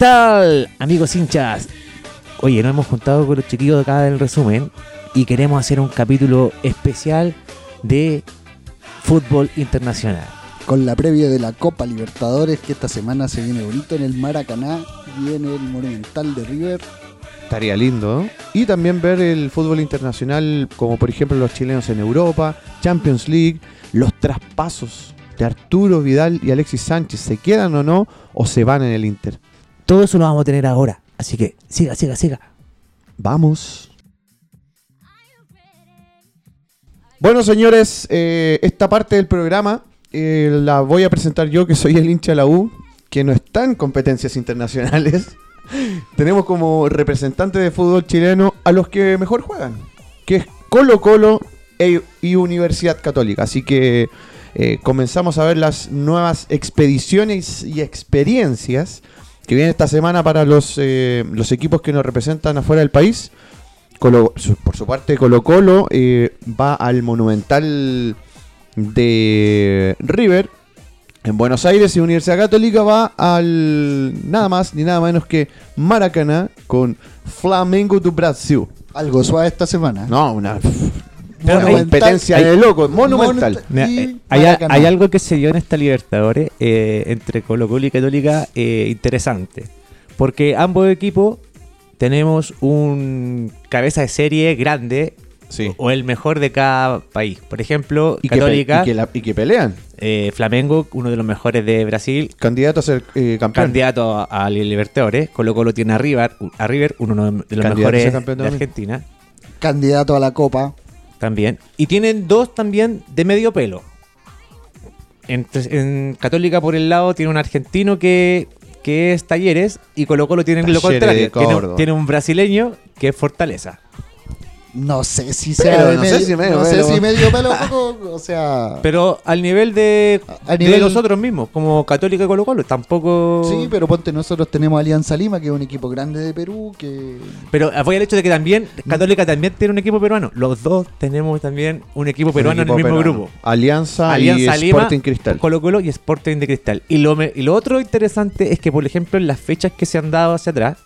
¿Qué tal, amigos hinchas? Oye, nos hemos juntado con los chiquillos de acá del resumen y queremos hacer un capítulo especial de fútbol internacional. Con la previa de la Copa Libertadores, que esta semana se viene bonito en el Maracaná y en el Monumental de River. Estaría lindo. ¿no? Y también ver el fútbol internacional, como por ejemplo los chilenos en Europa, Champions League, los traspasos de Arturo Vidal y Alexis Sánchez, ¿se quedan o no? ¿O se van en el Inter? Todo eso lo vamos a tener ahora. Así que siga, siga, siga. Vamos. Bueno, señores, eh, esta parte del programa eh, la voy a presentar yo, que soy el hincha de la U, que no está en competencias internacionales. Tenemos como representante de fútbol chileno a los que mejor juegan, que es Colo Colo e- y Universidad Católica. Así que eh, comenzamos a ver las nuevas expediciones y experiencias que vienen esta semana para los, eh, los equipos que nos representan afuera del país. Colo- por su parte, Colo Colo eh, va al Monumental de River en Buenos Aires y Universidad Católica va al nada más ni nada menos que Maracaná con Flamengo do Brasil. Algo suave esta semana. No, una Pero una hay- competencia hay- de loco, monumental. Eh, hay, algo que se dio en esta Libertadores eh, entre Colo Colo y Católica eh, interesante. Porque ambos equipos tenemos un cabeza de serie grande Sí. o el mejor de cada país. Por ejemplo, Y que, Católica, y que la- y que pelean. eh, Flamengo, uno de los mejores de Brasil, Candidato a ser eh, campeón. candidato a, a Libertadores. Colo Colo tiene a River, a River uno de los Candidato mejores de. Argentina. Candidato a la Copa. También. Y tienen dos también de medio pelo. En, en Católica, por el lado, tiene un argentino que, que es Talleres. Y Colo Colo tiene lo Talleres de Tiene, tiene un brasileño que es Fortaleza. No sé si Pero sea de no sé si medio no sé si medio pelo poco, o sea... Pero al nivel de, A de nivel- los otros mismos, como Católica y Colo Colo, tampoco. Sí, pero ponte, nosotros tenemos Alianza Lima, que es un equipo grande de Perú, que... Pero voy al hecho de que también Católica también tiene un equipo peruano. Los dos tenemos también un equipo peruano Un equipo en el mismo peruano. grupo. Alianza, Alianza y Lima, Sporting Cristal. Colo Colo y Sporting de Cristal. Y lo, me- y lo otro interesante es que, por ejemplo, en las fechas que se han dado hacia atrás,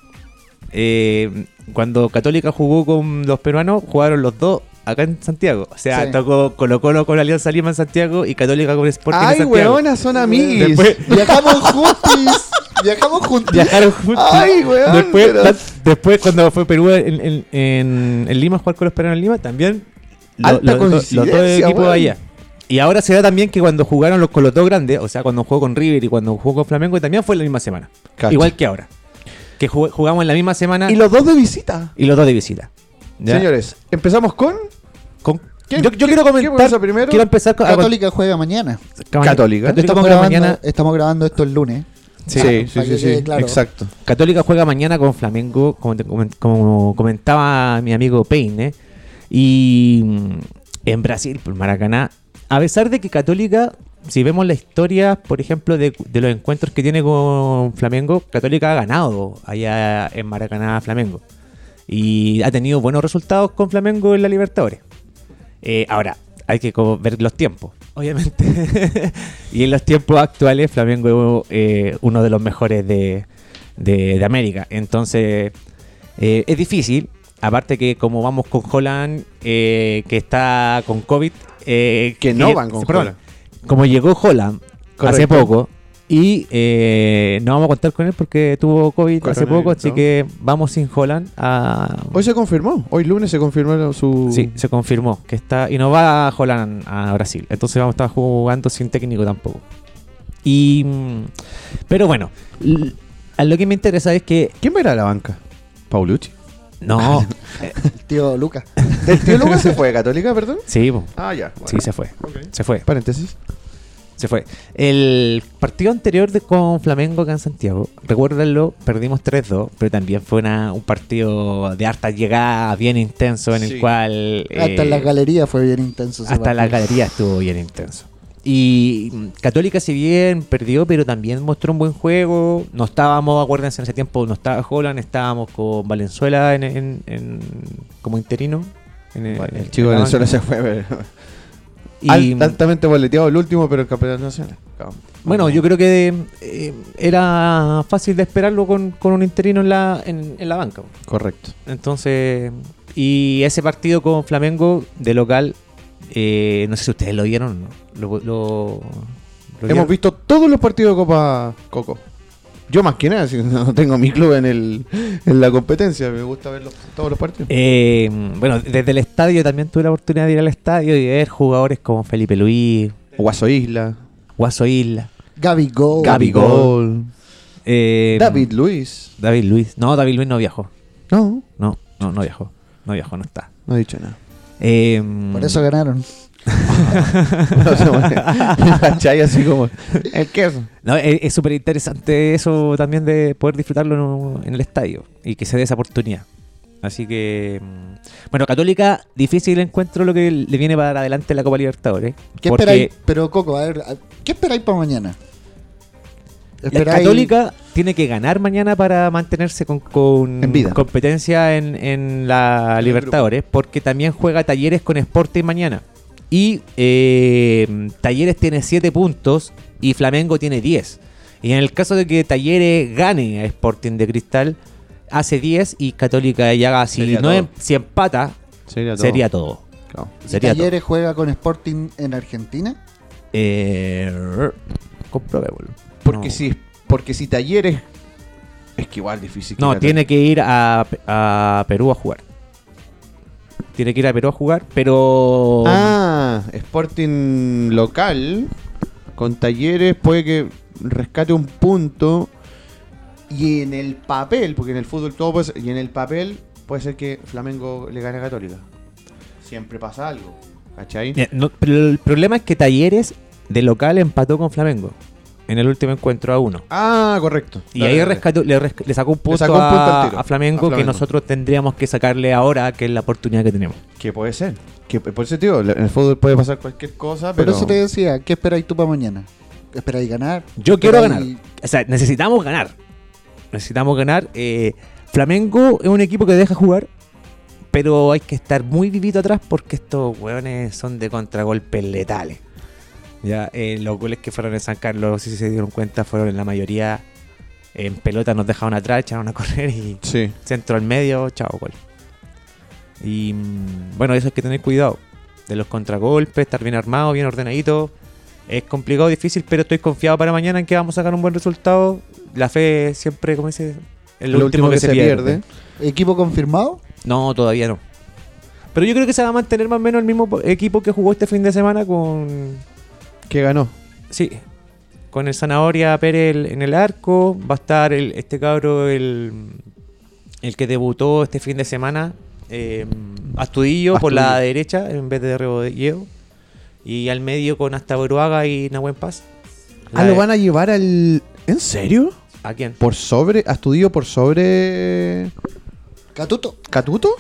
eh, cuando Católica jugó con los peruanos, jugaron los dos acá en Santiago. O sea, Sí. tocó Colo Colo con Alianza Lima en Santiago y Católica con Sporting en Ay, Santiago. weona, son amigos. Después- Viajamos juntos, viajamos juntos. Viajaron juntos. Ay, weón, Después, pero- la- después, cuando fue Perú en, en- en- en Lima jugar con los peruanos en Lima, también lo- Alta lo- lo- los dos equipos allá. Y ahora se da también que cuando jugaron los con los dos grandes, o sea, cuando jugó con River y cuando jugó con Flamengo, también fue en la misma semana. Igual que ahora. Que jug- jugamos en la misma semana Y y, los dos de visita. los dos de visita. ¿Ya? Señores, empezamos con Con- ¿Quién- yo, quiero comentar. primero? Quiero empezar con. Católica juega mañana. Católica. Católica Estamos juega grabando, mañana. estamos grabando esto el lunes. Sí, sí, sí, claro. exacto. Católica juega mañana con Flamengo, como, te comen- como comentaba mi amigo Peine. Y mm, en Brasil, por Maracaná, a pesar de que Católica, si vemos la historia, por ejemplo, de, de los encuentros que tiene con Flamengo, Católica ha ganado allá en Maracaná Flamengo. Y ha tenido buenos resultados con Flamengo en la Libertadores. Eh, ahora, hay que ver los tiempos, obviamente. y en los tiempos actuales, Flamengo es eh, uno de los mejores de, de- de América. Entonces, eh, es difícil. Aparte que como vamos con Holland, eh, que está con COVID... eh, Que no van con perdón, Holland. Como llegó Holland hace poco y eh, no vamos a contar con él porque tuvo COVID hace poco, así que vamos sin Holland a... Hoy se confirmó. Hoy lunes se confirmó su. Sí, se confirmó que está y no va a Holland a Brasil. Entonces vamos a estar jugando sin técnico tampoco. Y mm, pero bueno, a lo que me interesa es que ¿Quién va a ir a la banca? ¿Paulucci? No, El tío Lucas. ¿El tío Lucas se fue Católica, perdón? sí, po, Ah, ya. sí se fue, se fue, Paréntesis. se fue. El partido anterior de con Flamengo acá en Santiago, recuérdenlo, perdimos 3-2, pero también fue una- un partido de harta llegada, bien intenso en Sí. el cual Hasta eh, la galería fue bien intenso. Hasta la partido. galería estuvo bien intenso. Y mm, Católica, si bien perdió, pero también mostró un buen juego. No estábamos, acuérdense, en ese tiempo no estaba Holland, estábamos con Valenzuela en, en- en- como interino. En, Vale, en- el chico en de la Venezuela se fue. pero- Y, Alt- altamente boleteado el último, pero el campeonato nacional. Bueno, yo creo que eh, era fácil de esperarlo con, con un interino en la, en, en la banca. Correcto. Entonces, y ese partido con Flamengo de local, eh, no sé si ustedes lo vieron. Lo, lo- lo Hemos visto todos los partidos de Copa Coco. Yo más que nada, si no tengo mi club en, el, en la competencia, me gusta ver los- todos los partidos. Eh, bueno, desde el estadio también tuve la oportunidad de ir al estadio y ver jugadores como Felipe Luis, Guaso Isla, Guaso Isla, Gaby Go. Gaby Gol. Gol, eh, David Luis. David Luis. No, David Luis no viajó. No, No, no, no viajó. No viajó, no está. no he dicho nada. Eh, Por eso ganaron. Así como el queso. No, es es súper interesante eso también de poder disfrutarlo en, en el estadio y que se dé esa oportunidad. Así que, mm, bueno, Católica, difícil encuentro lo que le viene para adelante en la Copa Libertadores. ¿Qué porque esperáis? Pero Coco, a ver, ¿qué esperáis para mañana? La ¿Esperáis- Católica tiene que ganar mañana para mantenerse con, con En vida. competencia en, en la Libertadores, porque también juega Talleres con Sporting mañana. Y eh, Talleres tiene 7 puntos y Flamengo tiene 10. Y en el caso de que Talleres gane a Sporting de Cristal, hace 10 y Católica ya haga, si, no em- si empata, Sería todo. sería todo. Claro. Sería todo. Talleres juega con Sporting en Argentina? Eh, comprobémoslo. Porque, No. si, porque si Talleres. Es que igual difícil. No, tiene que ir a, a Perú a jugar. Tiene que ir a Perú a jugar, pero. Ah, Sporting local con Talleres puede que rescate un punto y en el papel, porque en el fútbol todo puede ser, y en el papel puede ser que Flamengo le gane a Católica. Siempre pasa algo, ¿cachai? No, pero el problema es que Talleres de local empató con Flamengo en el último encuentro a uno. Ah, correcto. Y Dale, ahí dale. rescató- le, sacó un punto, sacó un punto al a, Flamengo que nosotros tendríamos que sacarle ahora, que es la oportunidad que tenemos. Que puede ser. Que por eso te digo, en el fútbol puede pasar cualquier cosa, Por pero eso te decía, ¿qué esperáis tú para mañana? ¿Esperáis ganar? Yo quiero ¿Esperáis- ganar. O sea, necesitamos ganar. Necesitamos ganar. Eh, Flamengo es un equipo que deja jugar, pero hay que estar muy vivito atrás porque estos hueones son de contragolpes letales. Ya, eh, los goles que fueron en San Carlos, si se dieron cuenta, fueron en la mayoría en pelota, nos dejaron atrás, echaron a correr y Sí. centro al medio, chao, gol. Y mm, bueno, eso hay que tener cuidado. De los contragolpes, estar bien armado, bien ordenadito. Es complicado, difícil, pero estoy confiado para mañana en que vamos a sacar un buen resultado. La fe siempre, como dice, es lo, último, que, se, pierde. ¿Equipo confirmado? No, todavía no. Pero yo creo que se va a mantener más o menos el mismo po- equipo que jugó este fin de semana con. Que ganó. Sí. Con el Zanahoria Pérez el- en el arco. Va a estar el, este cabro, el, el que debutó este fin de semana. eh, Astudillo por la derecha en vez de Rebodilleo. Y al medio con hasta Boruaga y Nahuel Paz. Ah, lo van a llevar al. ¿En serio? ¿A quién? ¿Por sobre. Astudillo por sobre. ¿Catuto? ¿Catuto?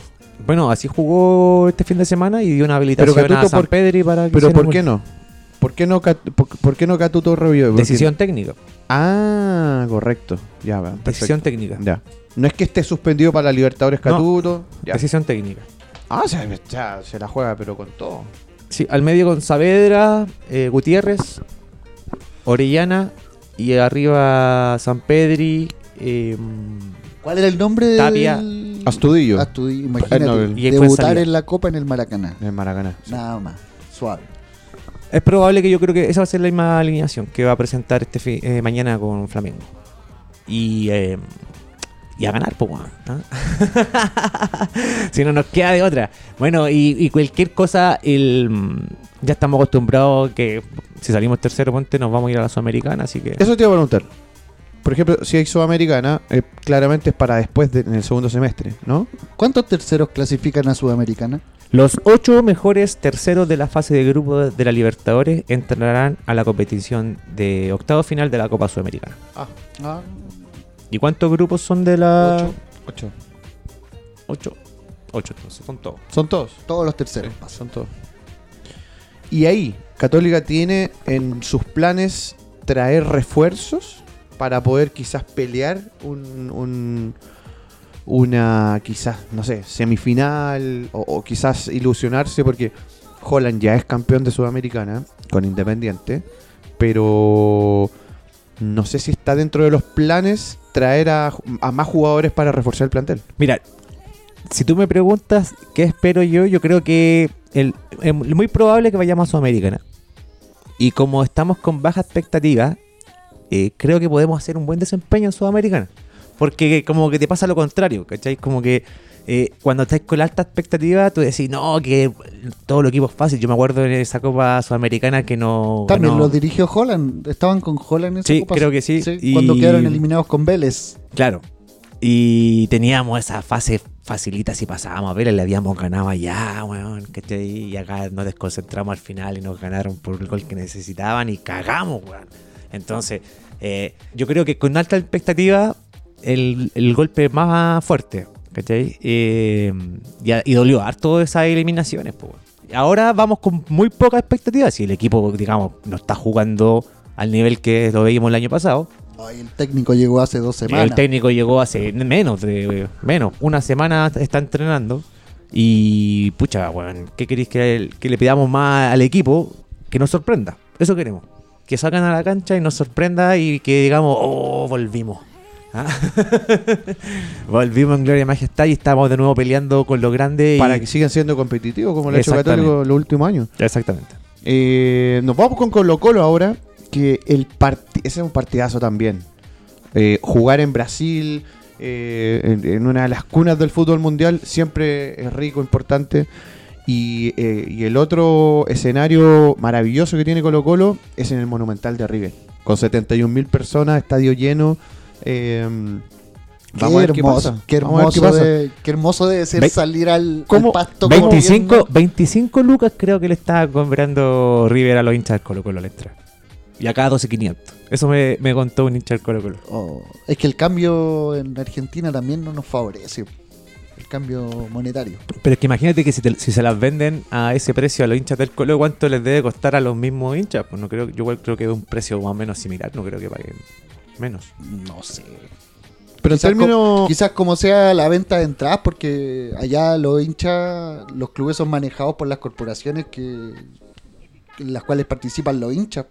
Bueno, así jugó este fin de semana y dio una habilitación Pero a Catuto San por- Pedri para que Pero ¿por qué no? ¿Por qué no, Cat- por, por qué no Catuto revivió? Porque- Decisión técnica. Ah, correcto. Ya, va. Decisión perfecto. técnica. Ya. No es que esté suspendido para la Libertadores No. Catuto. Ya. Decisión técnica. Ah, o sea, ya se la juega, pero con todo. Sí, al medio con Saavedra, eh, Gutiérrez, Orellana y arriba San Pedri. eh, ¿Cuál era el nombre Tapia. del... Astudillo. Astudillo, imagínate. Ah, no, debutar en la Copa en el Maracaná. En Maracaná. Nada más. Suave. Es probable que yo creo que esa va a ser la misma alineación que va a presentar este fi- eh, mañana con Flamengo. Y, eh, y a ganar, pues, si no nos queda de otra. Bueno, y, y cualquier cosa, el, ya estamos acostumbrados que si salimos tercero, ponte, nos vamos a ir a la Sudamericana, así que... Eso te iba a preguntar. Por ejemplo, si hay Sudamericana, eh, claramente es para después de- en el segundo semestre, ¿no? ¿Cuántos terceros clasifican a Sudamericana? Los ocho mejores terceros de la fase de grupo de la Libertadores entrarán a la competición de octavo final de la Copa Sudamericana. Ah, ¿Y cuántos grupos son de la...? Ocho. Ocho. Ocho. Ocho, entonces son todos. Son todos. todos los terceros. Sí, son todos. Y ahí, Católica tiene en sus planes traer refuerzos para poder quizás pelear un, un- una, quizás, no sé, semifinal o, quizás ilusionarse porque Holland ya es campeón de Sudamericana con Independiente, pero no sé si está dentro de los planes traer a, más jugadores para reforzar el plantel. Mira, si tú me preguntas qué espero yo, yo creo que el, muy probable que vayamos a Sudamericana. Y como estamos con baja expectativa, eh, creo que podemos hacer un buen desempeño en Sudamericana. Porque como que te pasa lo contrario, ¿cachai? Como que eh, cuando estás con alta expectativa, tú decís, no, que todo el equipo es fácil. Yo me acuerdo en esa Copa Sudamericana que no... También ganó- lo dirigió Holland. Estaban con Holland en esa Sí, Copa. creo que sí. Y- Cuando quedaron eliminados con Vélez. Claro. Y teníamos esa fase facilita si pasábamos a ver, le habíamos ganado allá, weón, ¿cachai? Y acá nos desconcentramos al final y nos ganaron por el gol que necesitaban y cagamos, weón. Entonces, eh, yo creo que con alta expectativa, el, el golpe más fuerte, ¿cachai? Eh, y, y dolió harto esas eliminaciones, pues. Ahora vamos con muy poca expectativa. Si el equipo, digamos, no está jugando al nivel que lo veíamos el año pasado, Ay, el técnico llegó hace dos semanas. el técnico llegó hace menos de menos, una semana está entrenando y pucha, weón, ¿qué queréis que, que le pidamos más al equipo? Que nos sorprenda. Eso queremos. Que salgan a la cancha y nos sorprenda y que digamos, oh, volvimos. ¿Ah? volvimos en gloria y majestad y estamos de nuevo peleando con los grandes. y- Para que sigan siendo competitivos como lo ha hecho. Católico los últimos años. Exactamente. Eh, nos vamos con Colo Colo ahora, que el ese es un partidazo también. Eh, jugar en Brasil, eh, en, en una de las cunas del fútbol mundial, siempre es rico, importante. Y, y el otro escenario maravilloso que tiene Colo Colo es en el Monumental de River, con 71.000 personas, estadio lleno. Eh, Qué vamos a ver qué hermoso, pasa. qué Vamos a ver qué hermoso, pasa. de- qué hermoso debe ser Ve- salir al, al pasto. como 25, viendo- 25 lucas creo que le está cobrando River a los hinchas del Colo Colo la entrada. Y acá 12.500. Eso me, me contó un hincha del Colo Colo. Oh, es que el cambio en Argentina también no nos favorece. El cambio monetario. Pero es que imagínate que si, te- si se las venden a ese precio a los hinchas del Colo, ¿cuánto les debe costar a los mismos hinchas? Pues no creo, yo creo que es un precio más o menos similar, no creo que paguen menos. No sé. Pero en Quizás, términos. quizás como sea la venta de entradas, porque allá los hinchas, los clubes son manejados por las corporaciones que en las cuales participan los hinchas.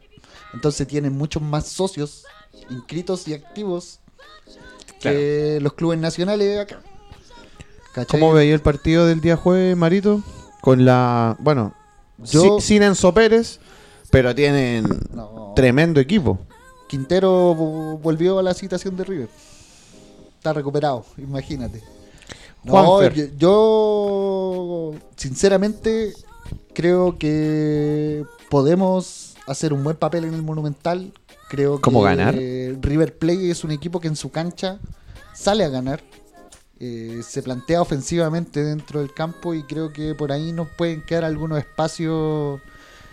Entonces tienen muchos más socios inscritos y activos que los clubes nacionales acá. ¿Cachai? ¿Cómo veía el partido del día jueves, Marito? Con la. Bueno, Yo- si- sin Enzo Pérez, pero tienen No. tremendo equipo. Quintero vo- volvió a la citación de River. Está recuperado, imagínate. No, yo, sinceramente creo que podemos hacer un buen papel en el Monumental. Creo ¿Cómo que ganar? River Plate es un equipo que en su cancha sale a ganar. Eh, se plantea ofensivamente dentro del campo y creo que por ahí nos pueden quedar algunos espacios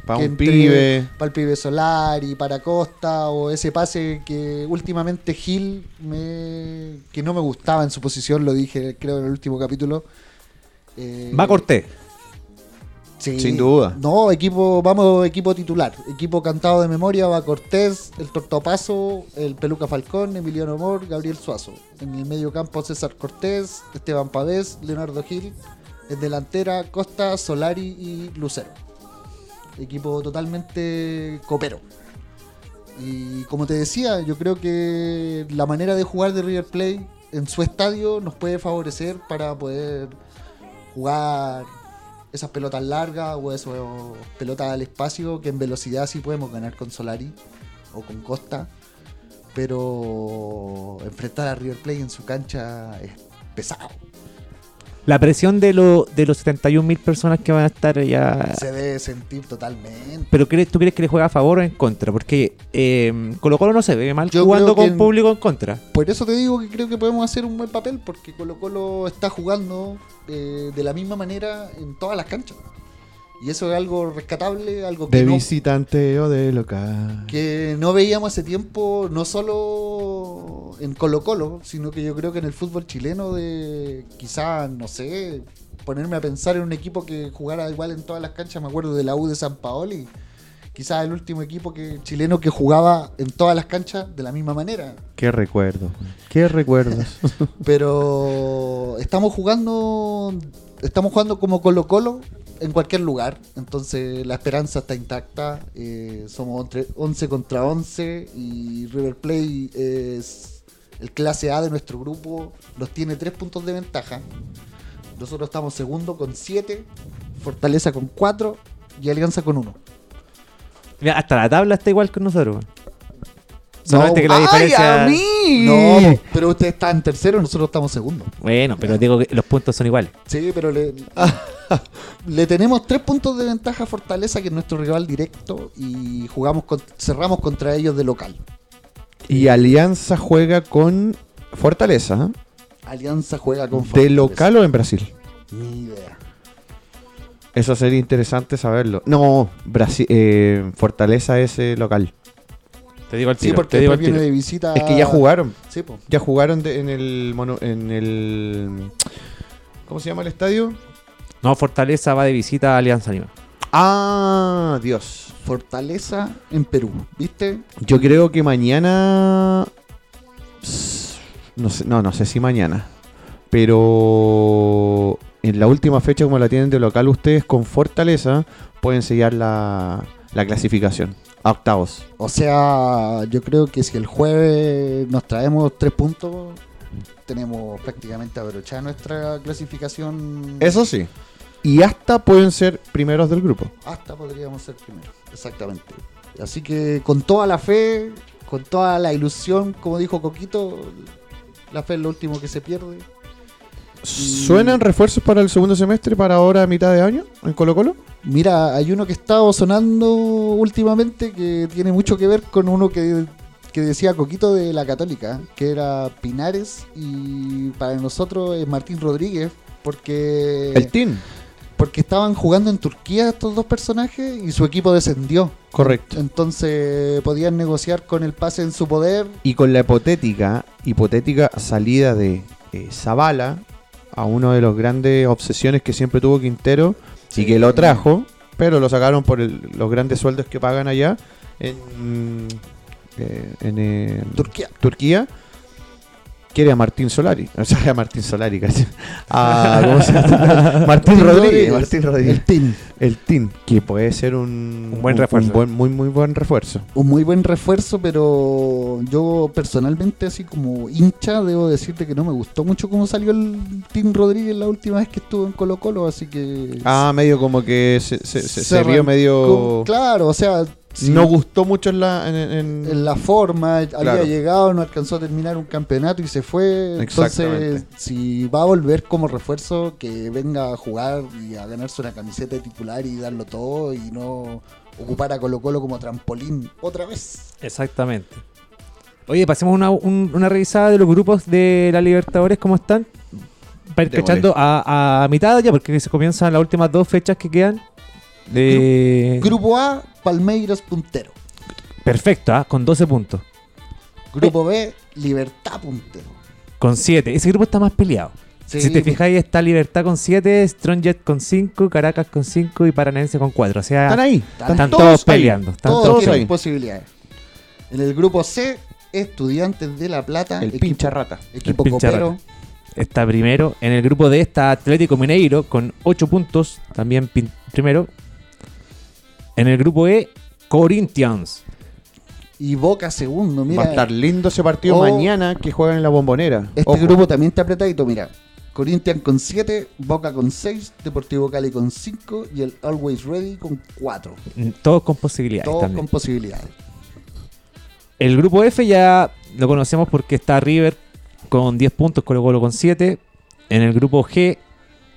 Para un entre- pibe. para el pibe Solari, para Costa, o ese pase que últimamente Gil, me, que no me gustaba en su posición, lo dije creo en el último capítulo. Eh, Va Cortés. sí. Sin duda. No, equipo, vamos equipo titular. Equipo cantado de memoria, va Cortés, el Tortopaso, el Peluca Falcón, Emiliano Amor, Gabriel Suazo. En el medio campo César Cortés, Esteban Pavés, Leonardo Gil. En delantera Costa, Solari y Lucero. Equipo totalmente copero. Y como te decía, yo creo que la manera de jugar de River Plate en su estadio nos puede favorecer para poder jugar esas pelotas largas o esas pelotas al espacio que en velocidad sí podemos ganar con Solari o con Costa. Pero enfrentar a River Plate en su cancha es pesado. La presión de, lo- de los 71 mil personas que van a estar ya... Se debe sentir totalmente. Pero crees, ¿tú crees que le juega a favor o en contra? Porque eh, Colo Colo no se ve mal Yo jugando con en- público en contra. Por eso te digo que creo que podemos hacer un buen papel, porque Colo Colo está jugando eh, de la misma manera en todas las canchas. Y eso es algo rescatable, algo que De no, visitante o de local. que no veíamos hace tiempo, no solo en Colo Colo, sino que yo creo que en el fútbol chileno de quizás, no sé, ponerme a pensar en un equipo que jugara igual en todas las canchas, me acuerdo de la U de San Paoli, quizás el último equipo que chileno que jugaba en todas las canchas de la misma manera. Qué recuerdo. Qué recuerdos. Pero estamos jugando, estamos jugando como Colo Colo en cualquier lugar. Entonces la esperanza está intacta. Eh, somos entre 11 contra 11 y River Plate es el clase A de nuestro grupo. Nos tiene 3 puntos de ventaja. Nosotros estamos segundo con 7, Fortaleza con 4 y Alianza con 1. Mira, hasta la tabla está igual con nosotros. weón. Solamente que la ¡Ay, diferencia. a mí! No, pero usted está en tercero y nosotros estamos segundo. Bueno, pero digo que los puntos son iguales. Sí, pero le, le tenemos tres puntos de ventaja a Fortaleza, que es nuestro rival directo, y jugamos con- cerramos contra ellos de local. Y Alianza juega con Fortaleza. ¿eh? Alianza juega con ¿De Fortaleza. local o en Brasil? Ni idea. Eso sería interesante saberlo. No, Brasil, eh, Fortaleza es eh, local. Te digo al Sí, tiro. porque te digo después al viene tiro. de visita. Es que ya jugaron. Sí, po. Ya jugaron de- en el mono- en el ¿Cómo se llama el estadio? No, Fortaleza va de visita a Alianza Lima. Ah, Dios. Fortaleza en Perú, ¿viste? Yo creo que mañana no sé, no, no sé si mañana, pero en la última fecha como la tienen de local ustedes con Fortaleza pueden sellar la, la clasificación a octavos. O sea, yo creo que si el jueves nos traemos tres puntos, tenemos prácticamente abrochada nuestra clasificación. Eso sí. Y hasta pueden ser primeros del grupo. Hasta podríamos ser primero, exactamente. Así que con toda la fe, con toda la ilusión, como dijo Coquito, la fe es lo último que se pierde. ¿Suenan refuerzos para el segundo semestre para ahora mitad de año en Colo Colo? Mira, hay uno que estaba sonando últimamente que tiene mucho que ver con uno que, que decía Coquito de la Católica, que era Pinares y para nosotros es Martín Rodríguez, porque, El team. Porque estaban jugando en Turquía estos dos personajes y su equipo descendió. Correcto. Entonces podían negociar con el pase en su poder. Y con la hipotética, hipotética salida de eh, Zavala a uno de los grandes obsesiones que siempre tuvo Quintero Sí. y que lo trajo, pero lo sacaron por el- los grandes sueldos que pagan allá en, eh, en, eh, Turquía. Turquía. Quiere a Martín Solari, o sea, a Martín Solari, casi. A, ¿cómo se llama? Martín Rodríguez. Martín Rodríguez. El team. El team, que puede ser un, Un buen refuerzo. buen- muy, muy buen refuerzo. Un muy buen refuerzo, pero yo personalmente, así como hincha, debo decirte que no me gustó mucho cómo salió el Team Rodríguez la última vez que estuvo en Colo Colo, así que... Ah, medio como que se, se, se- se Se vio medio... Claro, o sea, No gustó mucho en la... En, en- en la forma, había Claro. llegado, no alcanzó a terminar un campeonato y se fue. Entonces, si va a volver como refuerzo, que venga a jugar y a ganarse una camiseta de titular y darlo todo y no ocupar a Colo Colo como trampolín otra vez. Exactamente. Oye, pasemos una, un- una revisada de los grupos de la Libertadores, ¿cómo están? Para ir cachando a, a mitad ya, porque se comienzan las últimas dos fechas que quedan. De... Grupo A, Palmeiras puntero. Perfecto, ¿ah? con 12 puntos. Grupo B, Libertad puntero. Con 7. Ese grupo está más peleado. Sí, si te fijáis, está Libertad con 7, Strongjet con 5, Caracas con 5 y Paranense con 4. O sea, Están ahí. están todos, ahí. peleando. Están todos todos tienen ahí. posibilidades. En el grupo C, Estudiantes de La Plata. El equipo- pincha rata. Equipo El pincha copero. está primero. En el grupo D está Atlético Mineiro con 8 puntos, también primero. En el grupo E, Corinthians. Y Boca segundo. Mira, Va a estar lindo ese partido Oh. mañana que juegan en la bombonera. Este Ojo. grupo también está apretadito, mira. Corinthians con 7, Boca con 6, Deportivo Cali con 5 y el Always Ready con 4. Mm, Todos con posibilidades Todos también. con posibilidades. El grupo F ya lo conocemos porque está River con 10 puntos, Colo Colo con 7. En el grupo G,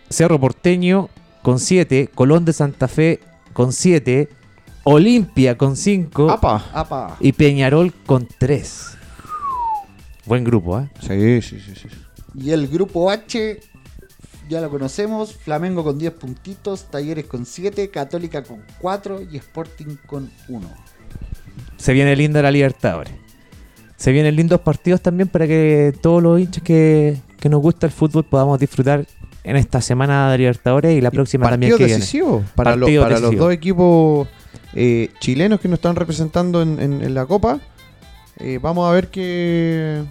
Cerro Porteño con 7, Colón de Santa Fe con 7, Olimpia con 5 Apa. Apa. y Peñarol con 3. Buen grupo, ¿eh? Sí, sí, sí, sí. Y el grupo H, ya lo conocemos, Flamengo con 10 puntitos, Talleres con 7, Católica con 4 y Sporting con 1. Se viene linda la Libertadores. Se vienen lindos partidos también para que todos los hinchas que, que nos gusta el fútbol podamos disfrutar en esta semana de Libertadores y la próxima también Partido que viene. decisivo para, lo- Partido para los dos equipos eh, chilenos que nos están representando en, en- en la Copa. Eh, vamos a ver qué,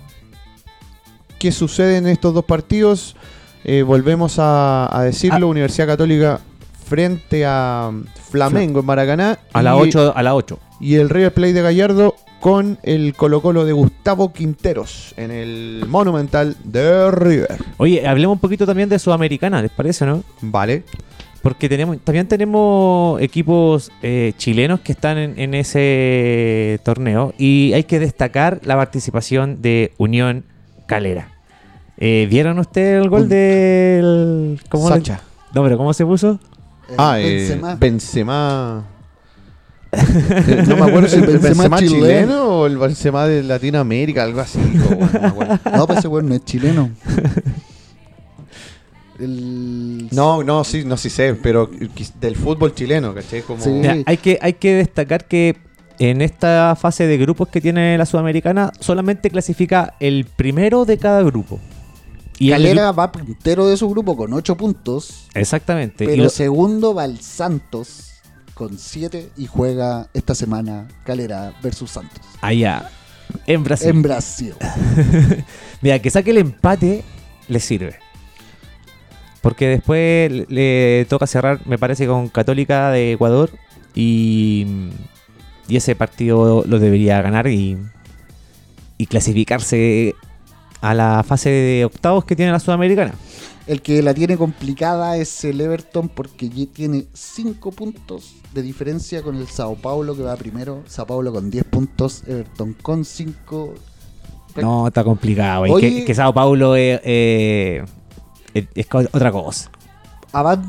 qué sucede en estos dos partidos. Eh, volvemos a, a decirlo, Ah. Universidad Católica frente a Flamengo en Maracaná. A las y- 8, a las 8. Y el River Plate de Gallardo con el Colo Colo de Gustavo Quinteros en el Monumental de River. Oye, hablemos un poquito también de Sudamericana, ¿les parece, no? Vale. Porque tenemos, también tenemos equipos eh, chilenos que están en, en ese torneo y hay que destacar la participación de Unión Calera. Eh, ¿Vieron ustedes el gol del... ¿cómo le- Sacha. No, pero ¿cómo se puso? Eh, Ah, eh, Benzema. Eh, no me acuerdo si el Benzema Benzema chileno. chileno o el Benzema de Latinoamérica, algo así. dijo, bueno, no. No, pues ese weón no es chileno. El... No, no, sí, no sí sé, pero del fútbol chileno, ¿cachai? Como... Sí. Mira, hay, que, hay que destacar que en esta fase de grupos que tiene la Sudamericana solamente clasifica el primero de cada grupo. Y el Calera va puntero de su grupo con 8 puntos, Exactamente. Y pero lo- segundo va el Santos con 7 y juega esta semana Calera versus Santos. allá, en Brasil. En Brasil. Mira, que saque el empate le sirve. Porque después le, toca cerrar, me parece, con Católica de Ecuador. Y, y ese partido lo debería ganar y, y clasificarse a la fase de octavos que tiene la Sudamericana. El que la tiene complicada es el Everton porque tiene 5 puntos de diferencia con el Sao Paulo que va primero. Sao Paulo con 10 puntos, Everton con 5. No, está complicado. Oye. Que, que Sao Paulo es, eh, es- es otra cosa.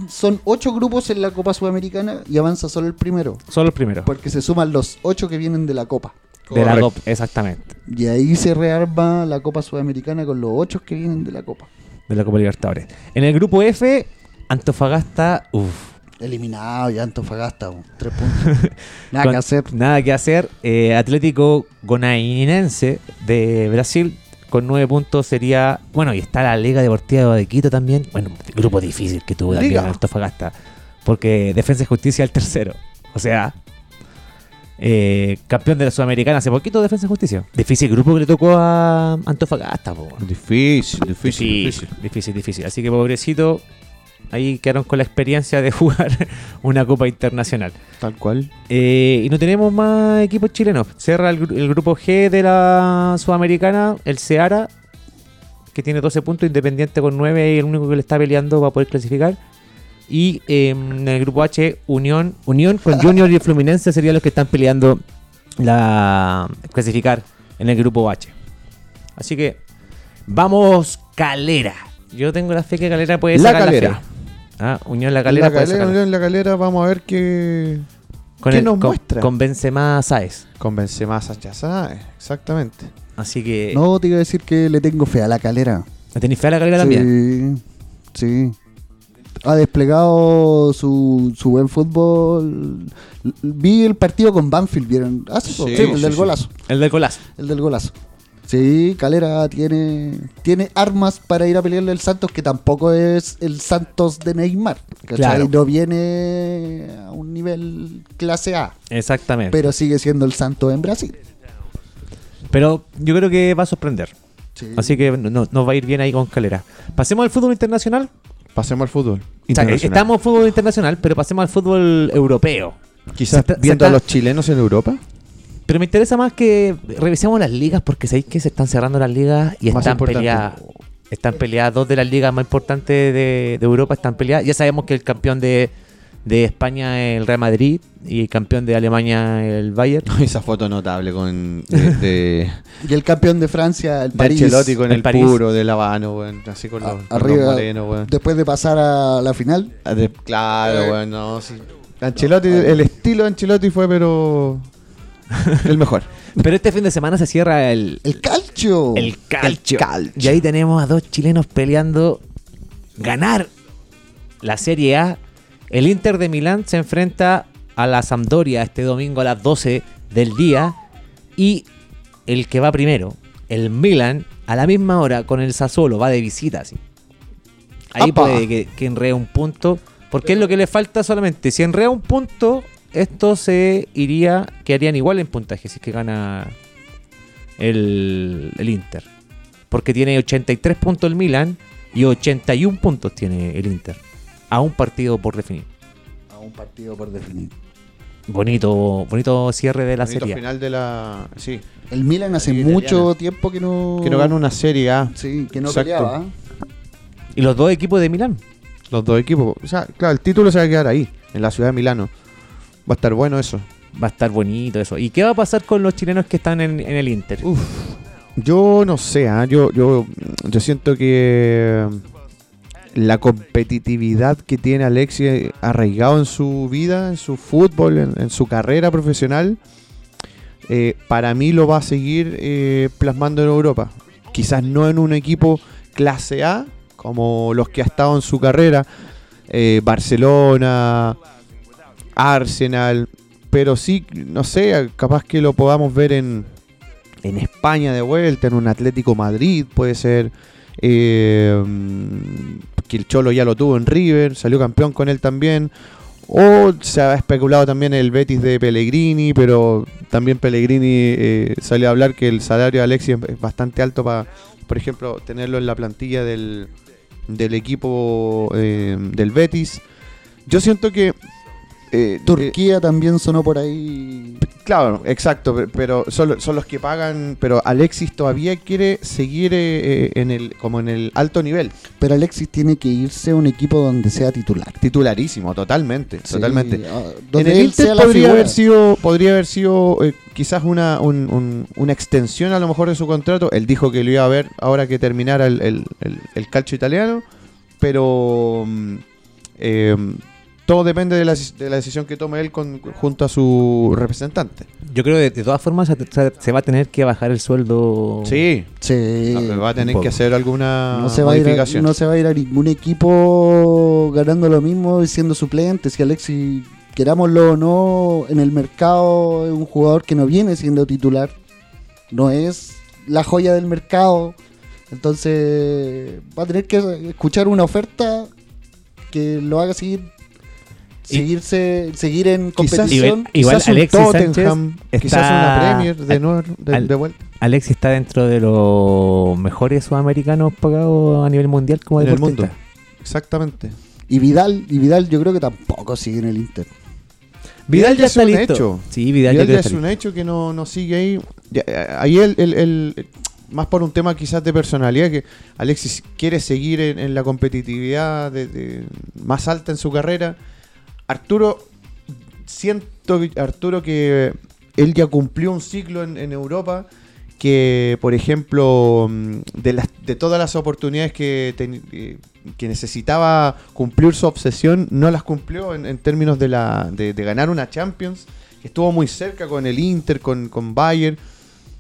Son 8 grupos en la Copa Sudamericana y avanza solo el primero. Son los primeros. Porque se suman los 8 que vienen de la Copa. De la. Copa, exactamente. Y ahí se rearma la Copa Sudamericana con los 8 que vienen de la Copa. De la Copa Libertadores. En el grupo F, Antofagasta, uff. Eliminado ya Antofagasta, 3 puntos. Nada Con- que hacer. Nada que hacer. Eh, Atlético Gonainense de Brasil con nueve puntos sería. Bueno, y está la Liga Deportiva de Quito también. Bueno, grupo difícil que tuvo también. Antofagasta. Porque Defensa y Justicia el tercero. O sea, eh, campeón de la Sudamericana hace poquito Defensa y Justicia. Difícil grupo que le tocó a Antofagasta, po. Difícil, difícil, Difícil, difícil. difícil. Así que pobrecito, ahí quedaron con la experiencia de jugar una Copa Internacional. Tal cual. Eh, y no tenemos más equipos chilenos. Cierra el, gru- el grupo G de la Sudamericana, el Seara, que tiene 12 puntos, Independiente con 9 y el único que le está peleando va a poder clasificar. Y eh, en el grupo H, Unión, Unión con Junior y Fluminense serían los que están peleando la clasificar en el grupo H. Así que vamos Calera. Yo tengo la fe que Calera puede La sacar Calera. la fe. Ah, Unión La Calera la puede calera, sacar. en la calera, vamos a ver qué. Con, ¿Qué el- nos con- muestra? con Benzema Sáez. Convence más a Chazá, exactamente. Así que. No, te iba a decir que le tengo fe a la calera. ¿La tenéis fe a la calera también? Sí, sí. Ha desplegado su, su buen fútbol. Vi el partido con Banfield, ¿vieron? Ah, sí, Sí, sí, el del golazo. El del golazo. El del golazo. Sí, Calera tiene, tiene armas para ir a pelearle al Santos, que tampoco es el Santos de Neymar. Claro. No viene a un nivel clase A, Exactamente. Pero, pero sigue siendo el Santos en Brasil. yo creo que va a sorprender. Sí. Así que no- nos va a ir bien ahí con calera. Pasemos al fútbol internacional. Pasemos al fútbol. O sea, estamos en fútbol internacional, pero pasemos al fútbol europeo. Quizás está- viendo está- a los chilenos en Europa. Pero me interesa más que revisemos las ligas porque sabéis que se están cerrando las ligas y Más están importante. peleadas. Están peleadas dos de las ligas más importantes de, de Europa están peleadas. Ya sabemos que el campeón de, de España es el Real Madrid y el campeón de Alemania el Bayern. Esa foto notable con de, de, Y el campeón de Francia, el de París, Ancelotti con el el, París. puro de Lavano, weón, así con a- los, con los arriba, morenos, weón. después de pasar a la final. De- claro, weón, no, sí. Ancelotti, el estilo de Ancelotti fue, pero el mejor. Pero este fin de semana se cierra el, El calcio. el calcio. El calcio. Y ahí tenemos a dos chilenos peleando ganar la Serie A. El Inter de Milán se enfrenta a la Sampdoria este domingo a las 12 del día. Y el que va primero, el Milan, a la misma hora con el Sassuolo, va de visita. así. Ahí ¡Apa! puede que, que un punto. Porque es lo que le falta solamente. Si enreda un punto, esto se iría, quedarían igual en puntaje si es que gana el, el Inter. Porque tiene 83 puntos el Milan y 81 puntos tiene el Inter. A un partido por definir. un partido por definir. Bonito, bonito cierre de la Bonito serie. final de la. Sí. El Milan hace mucho tiempo que no. Que no gana una serie A. Sí, que no Exacto. peleaba. ¿eh? Y los dos equipos de Milán. Los dos equipos. O sea, claro, el título se va a quedar ahí, en la ciudad de Milano. Va a estar bueno eso. Va a estar bonito eso. ¿Y qué va a pasar con los chilenos que están en, en el Inter? Uf, yo no sé, ¿ah? yo, yo, yo siento que la competitividad que tiene Alexis arraigado en su vida, en su fútbol, en, su carrera profesional, eh, para mí lo va a seguir eh, plasmando en Europa. Quizás no en un equipo clase A, como los que ha estado en su carrera, eh, Barcelona, Arsenal, pero sí, no sé, capaz que lo podamos ver en, en España de vuelta, en un Atlético Madrid, puede ser. Que el Cholo ya lo tuvo en River, salió campeón con él también. O se ha especulado también el Betis de Pellegrini, pero también Pellegrini eh, salió a hablar que el salario de Alexis es bastante alto para, por ejemplo, tenerlo en la plantilla del, del equipo eh, del Betis. Yo siento que... eh, Turquía también sonó por ahí. Claro, exacto, pe- pero son, son los que pagan, pero Alexis todavía quiere seguir eh, eh, en el como en el alto nivel, Pero Alexis tiene que irse a un equipo donde sea titular. titularísimo, totalmente, Sí, totalmente. ah, En el Inter podría haber sido, podría haber sido eh, quizás una, un- un- una extensión a lo mejor de su contrato. Él dijo que lo iba a ver ahora que terminara el, el, el- el calcio italiano, pero mm, eh, todo depende de la, de la decisión que tome él con, junto a su representante. Yo creo que de todas formas se, va a tener que bajar el sueldo. Sí, Sí. No, va a tener que hacer alguna no se, va a ir a, modificación. no se va a ir a ningún equipo ganando lo mismo y siendo suplente. Si Alexis, querámoslo o no, en el mercado es un jugador que no viene siendo titular. No es la joya del mercado. Entonces va a tener que escuchar una oferta que lo haga seguir seguirse seguir en Quizás- competición. Igual quizás un Alexis Tottenham, Sánchez quizás está- una Premier de, nuevo, de, al- de vuelta Alexis está dentro de los mejores sudamericanos pagados a nivel mundial como en el mundo. Exactamente. Y Vidal, y Vidal yo creo que tampoco sigue en el Inter. Vidal ya es está un listo. hecho. Sí, Vidal, Vidal ya es está un hecho que no, no sigue ahí. Ya, eh, ahí el, el- el- más por un tema quizás de personalidad, que Alexis quiere seguir en, en la competitividad de- de- más alta en su carrera. Arturo, siento Arturo que él ya cumplió un ciclo en, Europa que, por ejemplo, mm, de, las, de todas las oportunidades que, ten- que necesitaba cumplir su obsesión, no las cumplió en, en términos de, la, de, de ganar una Champions, que estuvo muy cerca con el Inter, con, con Bayern,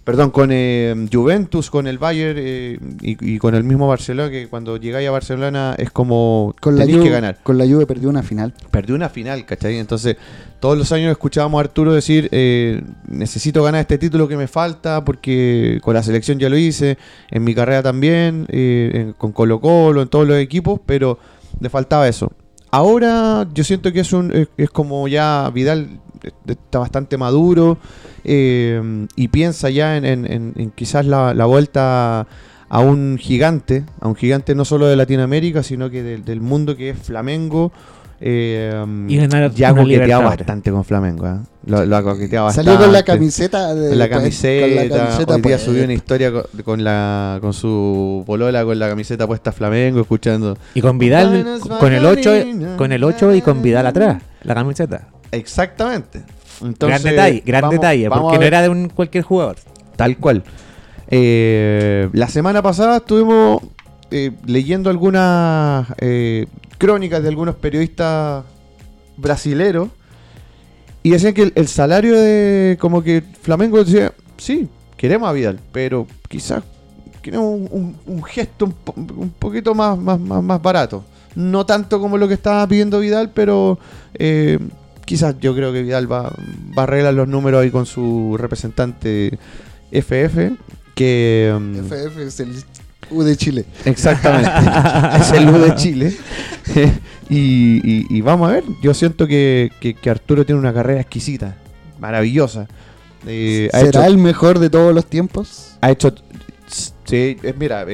perdón, con eh, Juventus, con el Bayern eh, y, y con el mismo Barcelona, que cuando llegáis a Barcelona es como Con la, Juve, que ganar con la Juve perdió una final. perdió una final, ¿cachai? Entonces, todos los años escuchábamos a Arturo decir, eh, necesito ganar este título que me falta, porque con la selección ya lo hice, en mi carrera también, eh, en- con Colo Colo, en todos los equipos, pero le faltaba eso. Ahora yo siento que es, un, es, es como ya Vidal está bastante maduro eh, y piensa ya en, en- en- en quizás la, la vuelta a un gigante, a un gigante no solo de Latinoamérica, sino que del- del mundo que es Flamengo. Eh, Y ganar ya ha una coqueteado Libertadores. bastante con Flamengo. ¿eh? Lo, lo ha coqueteado bastante. Salió con la camiseta. De, Con la pues, camiseta, con la camiseta hoy día subió una historia con, con la con su polola con la camiseta puesta Flamengo, escuchando. Y con Vidal, con el 8 bailarinas. con el 8 y con Vidal atrás, la camiseta. Exactamente. gran detalle, gran vamos- detalle, vamos porque no era de un cualquier jugador. Tal cual. Eh, la semana pasada estuvimos eh, leyendo algunas eh, crónicas de algunos periodistas brasileros y decían que el, el salario de como que Flamengo decía, sí, queremos a Vidal, pero quizás queremos un, un- un gesto un, po- un poquito más, más, más, más barato. No tanto como lo que estaba pidiendo Vidal, pero quizás yo creo que Vidal va, va a arreglar los números ahí con su representante FF. Que, FF es el U de Chile. Exactamente. es el U de Chile. y, y- y vamos a ver. Yo siento que, que- que Arturo tiene una carrera exquisita, maravillosa. Eh, ¿Será hecho, el mejor de todos los tiempos? ha hecho. Sí, mira,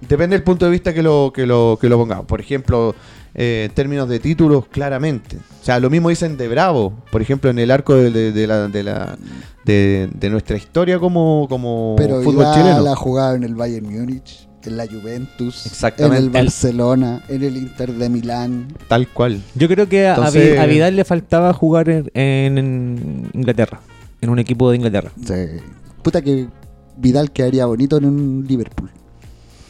depende del punto de vista que lo, que lo, que lo pongamos. Por ejemplo, eh, en términos de títulos, claramente. O sea, lo mismo dicen de Bravo, por ejemplo, en el arco de, de- de la, de, la- de- de nuestra historia como, como Pero fútbol Vidal chileno. ha jugado en el Bayern Múnich, en la Juventus, Exactamente. en el Barcelona, en el Inter de Milán. Tal cual. Yo creo que a- Entonces- Vidal le faltaba jugar en, en Inglaterra, en un equipo de Inglaterra. Sí. Puta que Vidal quedaría bonito en un Liverpool.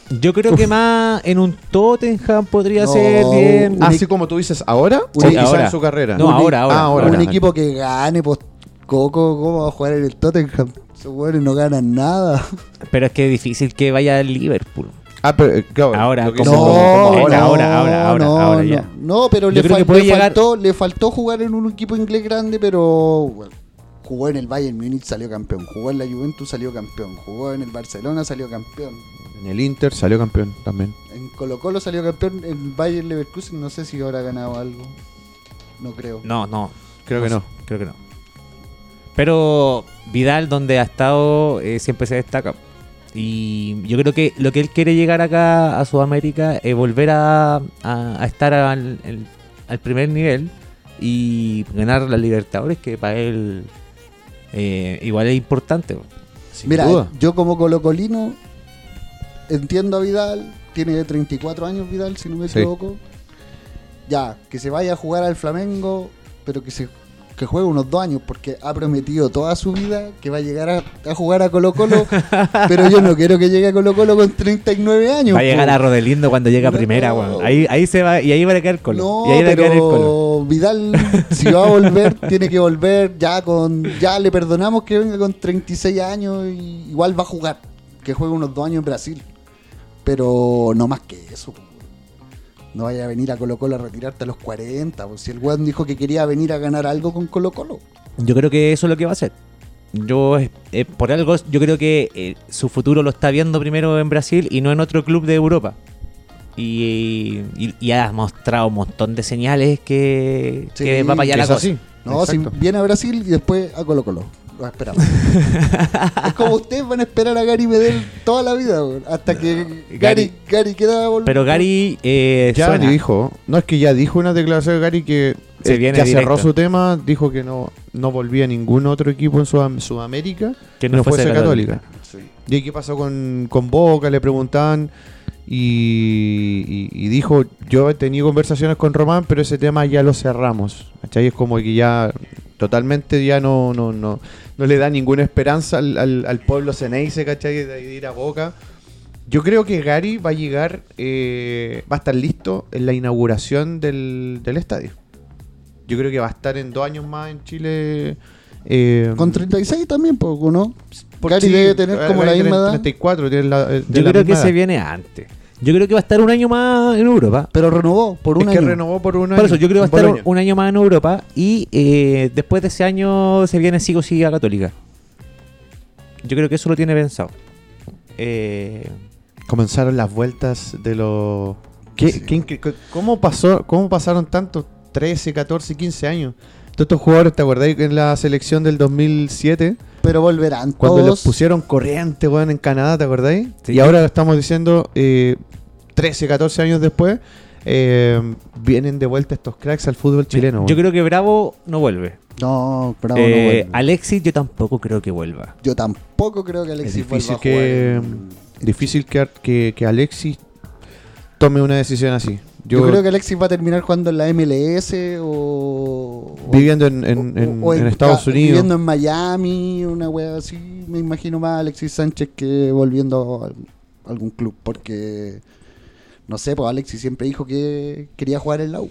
Yo creo que más en un Tottenham podría No, ser bien. un Así como tú dices, ¿ahora? o quizá ahora. en su carrera. No, Un- ahora, ahora. ah, ahora. un ahora. equipo que gane, pues Coco, ¿cómo va a jugar en el Tottenham? Esos güeyes no ganan nada. Pero es que es difícil que vaya al Liverpool. Ah, pero eh, claro, Ahora, lo que como- dices, como ahora, ahora. ahora, ahora, ahora, no, ahora no. ya. No, pero Yo le, creo que fal- puede le llegar- faltó, le faltó jugar en un equipo inglés grande, pero bueno, jugó en el Bayern Múnich, salió campeón. Jugó en la Juventus, salió campeón. Jugó en el Barcelona, salió campeón. En el Inter salió campeón también. En Colo Colo salió campeón. En Bayern Leverkusen no sé si habrá ganado algo. No creo. No, no. Creo que no. Creo que no. Pero Vidal, donde ha estado, eh, siempre se destaca. Y yo creo que lo que él quiere llegar acá a Sudamérica es volver a, a- a estar al, el- al primer nivel y ganar la Libertadores, que para él eh, igual es importante. Sin Mira, duda. yo como colocolino entiendo a Vidal, tiene 34 años Vidal, si no me Sí. equivoco. Ya, que se vaya a jugar al Flamengo, pero que se que juegue unos dos años, porque ha prometido toda su vida que va a llegar a, a jugar a Colo Colo, pero yo no quiero que llegue a Colo Colo con 39 años. Va a llegar a Rodelindo cuando llegue a No. primera, weón. Ahí, ahí se va, y ahí va a quedar Colo. No, y ahí va a quedar el Colo. pero Vidal, si va a volver, tiene que volver ya con. Ya le perdonamos que venga con 36 años y igual va a jugar. Que juegue unos dos años en Brasil. Pero no más que eso. No vaya a venir a Colo Colo a retirarte a los 40. pues, si el weón dijo que quería venir a ganar algo con Colo Colo. Yo creo que eso es lo que va a hacer. Yo, eh, por algo, yo creo que eh, su futuro lo está viendo primero en Brasil y no en otro club de Europa. Y, y- y ha mostrado un montón de señales que, Sí, que va para allá la cosa. así. No, si viene a Brasil y después a Colo Colo. Lo esperamos. es como ustedes van a esperar a Gary Medel toda la vida, weón, hasta que Gary, Gary- Gary queda volver. Pero Gary eh, Ya suena. dijo, no es que ya dijo una declaración de Gary que Se eh, viene ya directo. cerró su tema, dijo que no, no volvía a ningún otro equipo en Sudam- Sudamérica que no, fuese católica. Sí. ¿Y qué pasó con, con Boca? Le preguntaban y, y- y dijo, yo he tenido conversaciones con Román, pero ese tema ya lo cerramos. ¿Cachai? Es como que ya totalmente ya no, no, no, no le da ninguna esperanza al, al, al pueblo Ceneice, ¿cachai? De ir a Boca. Yo creo que Gary va a llegar, eh, va a estar listo en la inauguración del, del estadio. Yo creo que va a estar en dos años más en Chile. eh, Con 36 también, poco, ¿no? Gary sí, debe tener como Gary la misma edad. 34, tiene la, eh, de Yo la creo que se viene antes. Yo creo que va a estar un año más en Europa. Pero renovó por un es año. que renovó por un año. Por eso, yo creo que va a estar un, un año más en Europa y eh, después de ese año se viene sí o sí a Católica. Yo creo que eso lo tiene pensado. Eh, Comenzaron las vueltas de los... ¿Qué- Sí. qué incre- ¿Cómo, pasó, ¿Cómo pasaron tantos 13, 14, 15 años? Todos estos jugadores, ¿te acordáis que en la selección del 2007? Pero volverán Cuando todos. les pusieron corriente, weón, en Canadá, ¿te acordáis? Sí. Y ahora estamos diciendo, eh, 13, 14 años después, eh, vienen de vuelta estos cracks al fútbol chileno. yo creo que Bravo no vuelve. No, Bravo no Eh, vuelve. Alexis yo tampoco creo que vuelva. Yo tampoco creo que Alexis Es difícil vuelva a que- jugar en- Difícil que, que, que Alexis tome una decisión así. Yo, Yo, creo que Alexis va a terminar jugando en la MLS o... viviendo en, en- o- en- o en Estados Unidos. Viviendo en Miami, una wea así. Me imagino más a Alexis Sánchez que volviendo a algún club. Porque, no sé, pues Alexis siempre dijo que quería jugar en la U.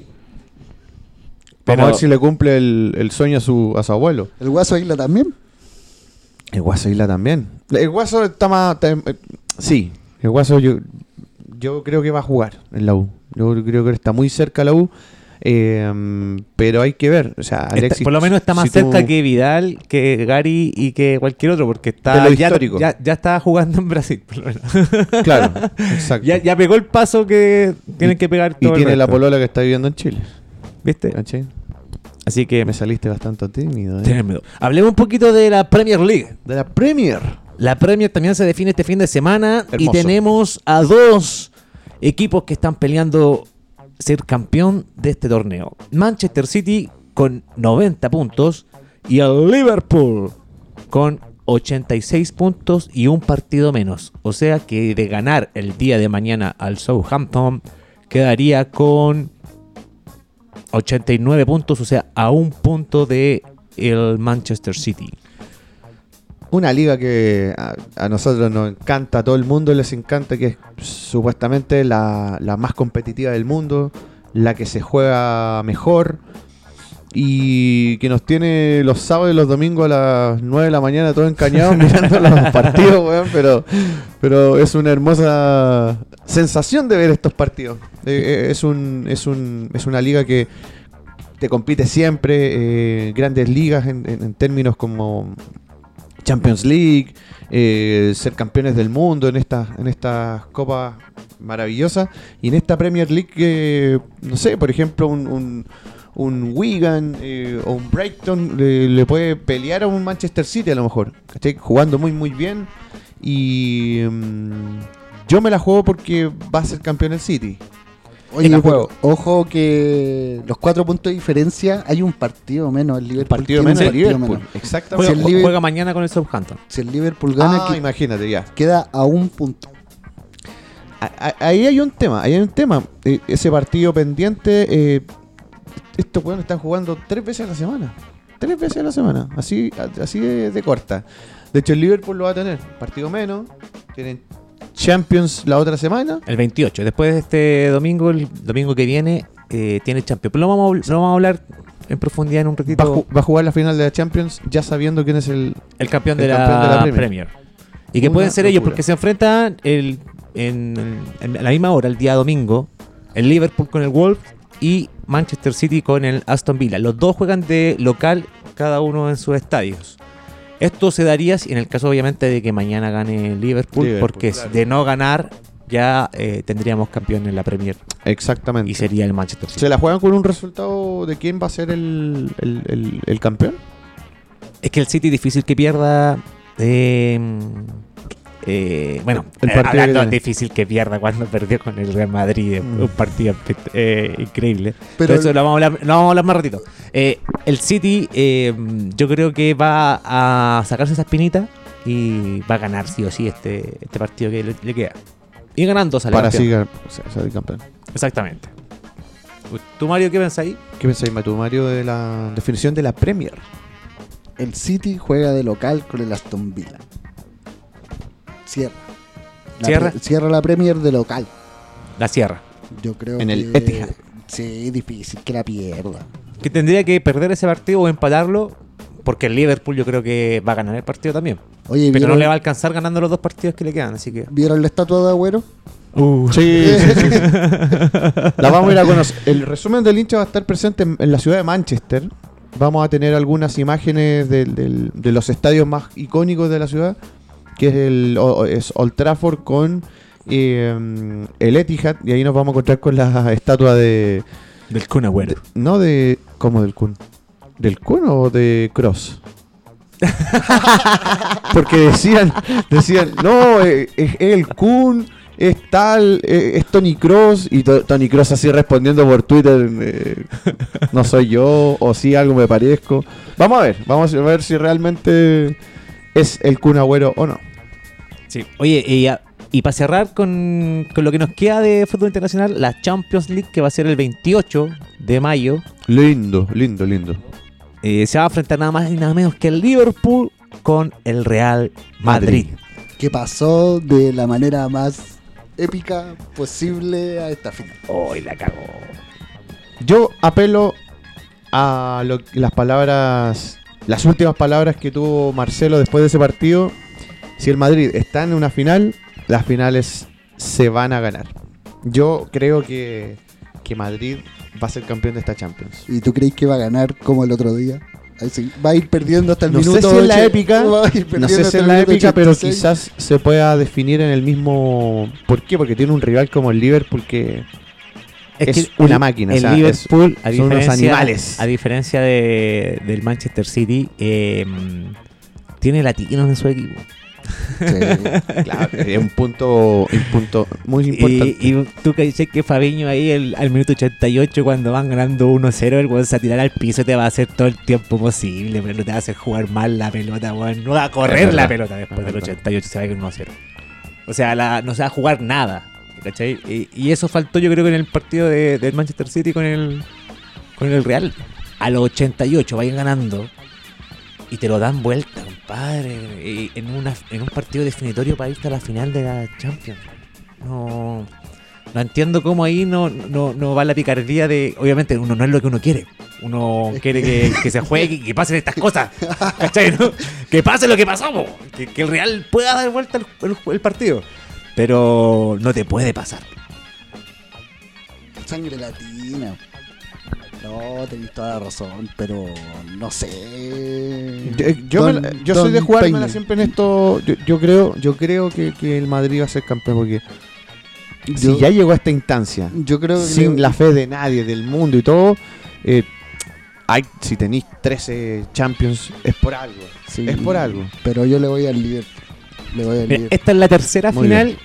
Vamos a ver si le cumple el, el sueño a su, a su abuelo. El Guaso Isla también. El Guaso Isla también. El Guaso está más... está- eh, sí, el Guaso yo, yo creo que va a jugar en la U. Yo creo que está muy cerca la U. eh, pero hay que ver. O sea, Está- por lo menos está más si tú- cerca que Vidal, que Gary y que cualquier otro, porque está ya, histórico. ya, ya está jugando en Brasil. por lo menos. Claro, exacto. ya, ya pegó el paso que tienen que pegar y todo el tiene la polola que está viviendo en Chile. ¿Viste? Así que Me saliste bastante tímido. ¿eh? Hablemos un poquito de la Premier League. De la Premier. La Premier también se define este fin de semana y tenemos a dos equipos que están peleando ser campeón de este torneo. Manchester City con 90 puntos y el Liverpool con 86 puntos y un partido menos. O sea que de ganar el día de mañana al Southampton quedaría con 89 puntos, o sea, a un punto de el Manchester City. Una liga que a, nosotros nos encanta, a todo el mundo les encanta, que es supuestamente la, la más competitiva del mundo, la que se juega mejor y que nos tiene los sábados y los domingos a las 9 de la mañana todos encañados mirando los partidos, weón, pero, pero es una hermosa sensación de ver estos partidos. Eh, eh, es, un, es, un, es una liga que te compite siempre, eh, grandes ligas en términos como Champions League, eh, ser campeones del mundo en estas en estas copas maravillosas. Y en esta Premier League no sé por ejemplo un, un, Wigan eh, o un Brighton le, le puede pelear a un Manchester City a lo mejor ¿cachai? jugando muy muy bien. Y mm, yo me la juego porque va a ser campeón el City Oye, juego. ojo que los cuatro puntos de diferencia hay un partido menos. El Liverpool partido menos de partido Liverpool menos. exactamente Si el Liver- juega mañana con el Southampton. Si el Liverpool gana, ah, que- imagínate ya queda a un punto. Ahí hay un tema, ahí hay un tema. Eh, ese partido pendiente, eh, estos weones están jugando tres veces a la semana. Tres veces a la semana, así, así de, de corta. De hecho, el Liverpool lo va a tener, partido menos, tienen Champions la otra semana. El 28. Después de este domingo, el domingo que viene, eh, tiene Champions. Pero lo vamos, a, vamos hablar en profundidad en un Va ratito. ju- va a jugar la final de la Champions ya sabiendo quién es el... el campeón, el de, la campeón de la Premier. Premier. Y que Una pueden ser ellos porque se enfrentan el, en, en la misma hora, el día domingo, el Liverpool con el Wolves y Manchester City con el Aston Villa. Los dos juegan de local, cada uno en sus estadios. Esto se daría en el caso, obviamente, de que mañana gane Liverpool, Liverpool, porque claro. de no ganar, ya eh, tendríamos campeón en la Premier Exactamente. y sería el Manchester City. ¿Se la juegan con un resultado de quién va a ser el, el- el- el campeón? Es que el City difícil que pierda. eh, eh, bueno, El eh, hablando, tiene. difícil que pierda cuando perdió con el Real Madrid. Mm. Un partido eh, increíble. Pero Pero eso lo vamos a hablar, lo vamos a hablar más ratito. Eh, el City, eh, yo creo que va a sacarse esa espinita y va a ganar sí o sí este, este partido que le, le queda. Y ganando sale Para campeón. así gan- o sea, salir campeón. Exactamente. ¿Tú, Mario, qué pensás ahí? ¿Qué pensáis, Matu Mario, de la definición de la Premier? el City juega de local con el Aston Villa. Cierra. La Cierra. pre- cierra la Premier de local. La Sierra. Yo creo En que el Etihad. Sí, difícil que la pierda. Que tendría que perder ese partido o empatarlo. Porque el Liverpool yo creo que va a ganar el partido también. Oye, Pero no ¿vieron, le va a alcanzar ganando los dos partidos que le quedan, así que. ¿vieron la estatua de Agüero? Sí, sí, sí. La vamos a ir a conocer. El resumen del hincha va a estar presente en, en la ciudad de Manchester. Vamos a tener algunas imágenes de los estadios más icónicos de la ciudad, que es el es Old Trafford con eh, el Etihad, y ahí nos vamos a encontrar con la estatua de, Del Kun Agüero. de- no de ¿cómo del Kun? ¿Del Kun o de Cross? Porque decían, decían, no, eh, es el Kun, es tal, eh, es Tony Cross, y To- Tony Cross así respondiendo por Twitter, eh, no soy yo, o sí algo me parezco. Vamos a ver, vamos a ver si realmente es el Kun Agüero o no. Sí. Oye, y, y para cerrar con, con lo que nos queda de fútbol internacional, la Champions League, que va a ser el 28 de mayo, Lindo, lindo, lindo. eh, se va a enfrentar nada más y nada menos que el Liverpool con el Real Madrid. Que pasó de la manera más épica posible a esta final. ¡Uy, la cagó! Yo apelo a lo- las palabras, las últimas palabras que tuvo Marcelo después de ese partido. Si el Madrid está en una final, las finales se van a ganar. Yo creo que, que Madrid va a ser campeón de esta Champions. ¿Y tú crees que va a ganar como el otro día? Así, va a ir perdiendo hasta el No sé minuto. si en la ocho- épica, No sé si en la épica, pero 86. quizás se pueda definir en el mismo... ¿Por qué? Porque tiene un rival como el Liverpool que es, que una el- máquina. El o sea, es- Liverpool, a son unos diferencia, animales. A diferencia de, del Manchester City, eh, tiene latinos en su equipo. Sí. Claro, es un punto, un punto muy importante. Y, y tú que dices que Fabiño ahí el- al minuto 88 cuando van ganando 1-0 el weón se va a tirar al piso te va a hacer todo el tiempo posible, pero no te va a hacer jugar mal la pelota, weón. No va a correr la pelota después Es del verdad. 88 se va a ir 1-0. O sea, la- no se va a jugar nada. ¿Cachai? Y, eso faltó yo creo que en el partido de, del Manchester City con el, con el Real. A los 88 vayan ganando y te lo dan vuelta, compadre. en, una, en un partido definitorio para irte a la final de la Champions. No, no entiendo cómo ahí no, no, no va la picardía de. Obviamente, uno no es lo que uno quiere. Uno quiere que, que se juegue y que pasen estas cosas. ¿Cachai? Que pase lo que pasó. Que, el Real pueda dar vuelta el, el- el partido. Pero no te puede pasar. Sangre latina. No, tenéis toda la razón, pero no sé. Yo, yo me Don- la- yo soy de Don jugármela siempre en esto. Yo, yo creo, yo creo que, que el Madrid va a ser campeón porque si ya llegó a esta instancia, Yo creo que sin le- la fe de nadie, del mundo y todo, eh, hay, si tenéis 13 Champions, es por algo. sí, es por algo. Pero yo le voy al Liverpool. Le voy al Mira, Liverpool. esta es la tercera Muy final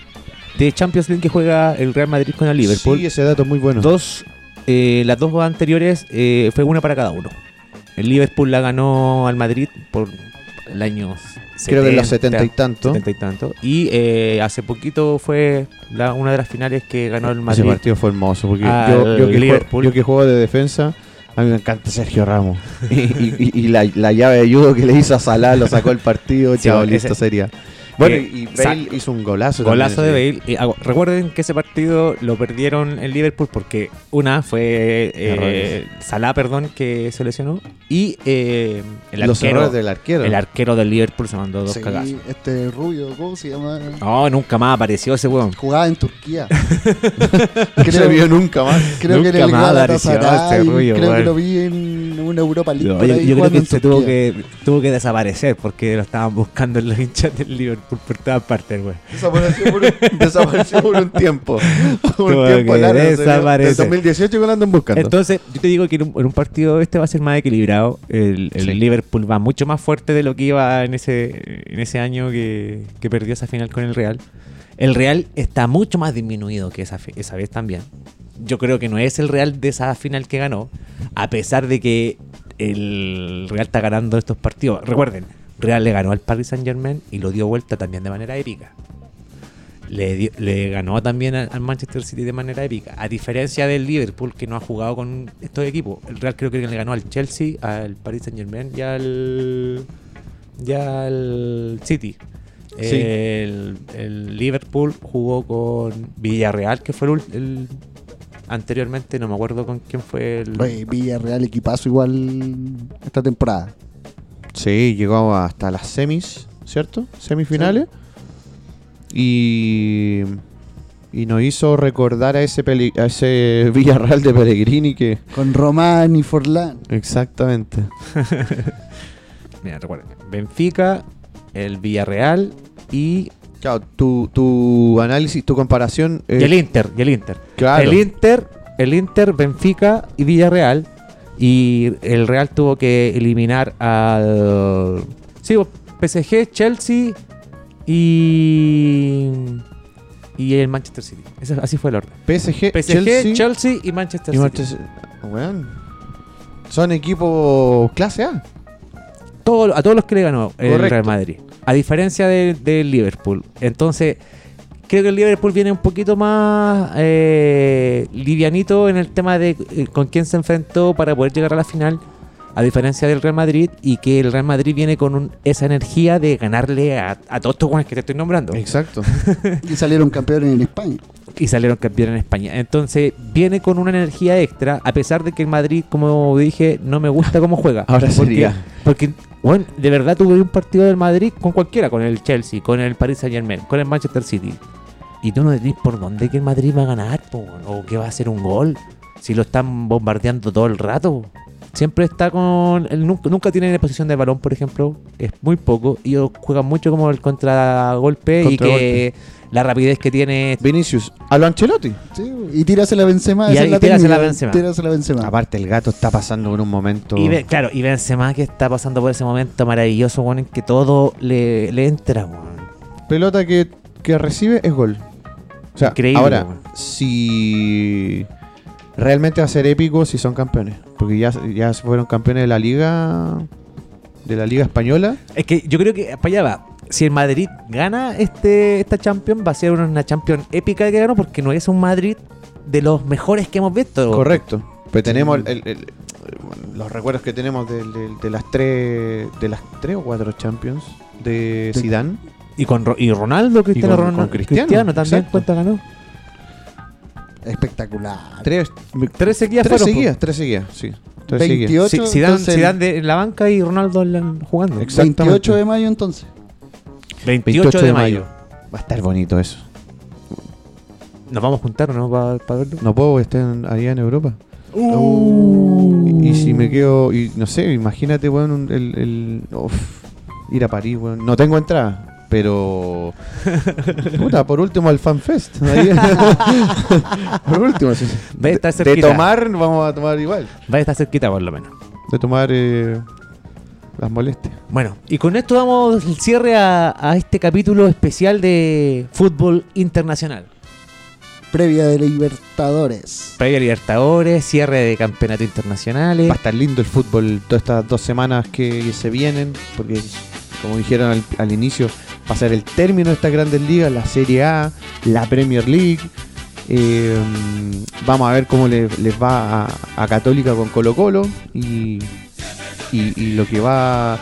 de Champions League que juega el Real Madrid con el Liverpool. Sí, ese dato es muy bueno. Dos, eh, las dos anteriores eh, fue una para cada uno. El Liverpool la ganó al Madrid por el año Creo que en los 70 y tanto. 70 y tanto. Y eh, hace poquito fue la- una de las finales que ganó el Ese Madrid. partido fue hermoso porque yo, yo que juego, yo que juego de defensa, a mí me encanta Sergio Ramos. y y- y- y la, la llave de judo que le hizo a Salah lo sacó el partido, Sí, chao, ese- listo sería. Bueno, eh, y Bale hizo un golazo. Golazo también de Bale. Y, ah, recuerden que ese partido lo perdieron el Liverpool porque una fue eh. Salah, perdón, que se lesionó. Y eh, el, Los arquero, del arquero. el arquero del Liverpool se mandó dos Sí, cagazos. este rubio, ¿cómo se llama? No, nunca más apareció ese weón. Jugaba en Turquía. no se vio nunca más. creo que en Nunca el más apareció este rubio, creo que lo vi en una Europa League. Yo, por yo- creo que en se tuvo que, tuvo que desaparecer porque lo estaban buscando en los hinchas del Liverpool por todas partes, güey. Desapareció por un, desapareció por un tiempo. Por un tiempo largo. Desde desaparecer. 2018 que lo andan buscando. Entonces, yo te digo que en un, en un partido este va a ser más equilibrado. El, el Sí. Liverpool va mucho más fuerte de lo que iba en ese, en ese año que, que perdió esa final con el Real. El Real está mucho más disminuido que esa, esa vez también. Yo creo que no es el Real de esa final que ganó, a pesar de que el Real está ganando estos partidos. Recuerden, Real le ganó al Paris Saint Germain y lo dio vuelta también de manera épica. Le, dio- le ganó también al Manchester City de manera épica. A diferencia del Liverpool, que no ha jugado con estos equipos. El Real creo que le ganó al Chelsea, al Paris Saint Germain y al, y al City. Sí. El, el Liverpool jugó con Villarreal, que fue el, el- anteriormente, no me acuerdo con quién fue el. Oye, Villarreal equipazo igual esta temporada. Sí, llegó hasta las semis, ¿cierto? Semifinales. Y, y nos hizo recordar a ese, peli- a ese Villarreal de Pellegrini que... Con Román y Forlán. Exactamente. Mira, recuerden. Benfica, el Villarreal y, Claro, tu, tu análisis, tu comparación... eh, y el Inter. Y el Inter. claro, El Inter, el Inter, Benfica y Villarreal. Y el Real tuvo que eliminar al. Sí, PSG, Chelsea y. Y el Manchester City. Ese- así fue el orden. PSG, PSG, Chelsea, Chelsea, y Manchester y City. Son equipos clase A. Todo- a todos los que le ganó el. Real Madrid. A diferencia del del Liverpool. Entonces, creo que el Liverpool viene un poquito más eh, livianito en el tema de eh, con quién se enfrentó para poder llegar a la final. A diferencia del Real Madrid. Y que el Real Madrid viene con un- esa energía de ganarle a, a todos estos que te estoy nombrando. Exacto. Y salieron campeones en España. y salieron campeones en España. Entonces viene con una energía extra, a pesar de que el Madrid, como dije, no me gusta cómo juega. Ahora porque, sería. Porque, bueno, de verdad tuve un partido del Madrid con cualquiera, con el Chelsea, con el Paris Saint Germain, con el Manchester City. Y tú no decís por dónde que el Madrid va a ganar, po, o que va a hacer un gol, si lo están bombardeando todo el rato. Siempre está con. él nunca, nunca tiene posición de balón, por ejemplo. Es muy poco. Y ellos juegan mucho como el contragolpe y que la rapidez que tiene Vinicius, a lo Ancelotti. Sí, y tírasela a Benzema. Y ahí es la Benzema. Aparte, el gato está pasando por un momento. Y claro, y Benzema que está pasando por ese momento maravilloso, weón, en que todo le, le entra, weón. pelota que, que recibe es gol. O sea, Increíble, ahora, si realmente va a ser épico si son campeones. Porque ya, ya fueron campeones de la liga. De la liga española. Es que yo creo que para allá va. Si el Madrid gana este esta Champions, va a ser una Champions épica que ganó porque no es un Madrid de los mejores que hemos visto. Correcto. Pero tenemos el- el- el- los recuerdos que tenemos del- de, las tres de las tres o cuatro Champions de. Zidane. Y con y Ronaldo, Cristiano con- Ronaldo. con Cristiano, también exacto. cuenta ganó. Espectacular. Tres, Tres seguidas tres fueron, seguidas, tres seguidas, sí. Tres seguidas. 28, Sí, Zidane, entonces, Zidane de, en la banca y Ronaldo en jugando. Exacto. 28 de mayo entonces. 28, de mayo. Va a estar bonito eso. Nos vamos a juntar, ¿no? Para verlo. No puedo estar allá en Europa. Uh. Y si me quedo, y no sé, imagínate, weón, un- el, el- uf, ir a París, weón. No tengo entrada, pero. Puta, por último al FanFest. por último, sí. Va a estar de, de cerquita. tomar, vamos a tomar igual. Va a estar cerquita por lo menos. De tomar eh, las molestias. Bueno, y con esto damos el cierre a, a este capítulo especial de fútbol internacional. Previa de Libertadores. Previa Libertadores, cierre de campeonatos internacionales. Va a estar lindo el fútbol todas estas dos semanas que se vienen, porque como dijeron al, al inicio, va a ser el término de estas grandes ligas, la Serie A, la Premier League. Eh, vamos a ver cómo le- les va a, Católica con Colo Colo y, y- y lo que va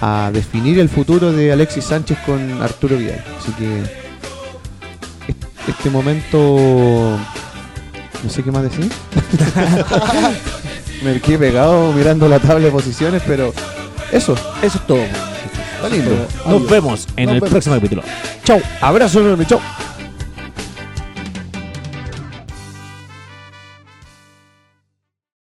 a definir el futuro de Alexis Sánchez con Arturo Vidal. Así que est- este momento... No sé qué más decir. Me quedé pegado mirando la tabla de posiciones, pero eso, Eso es todo. Está lindo. Nos vemos en Nos el vemos. próximo capítulo. Chau. Abrazo enorme, chao.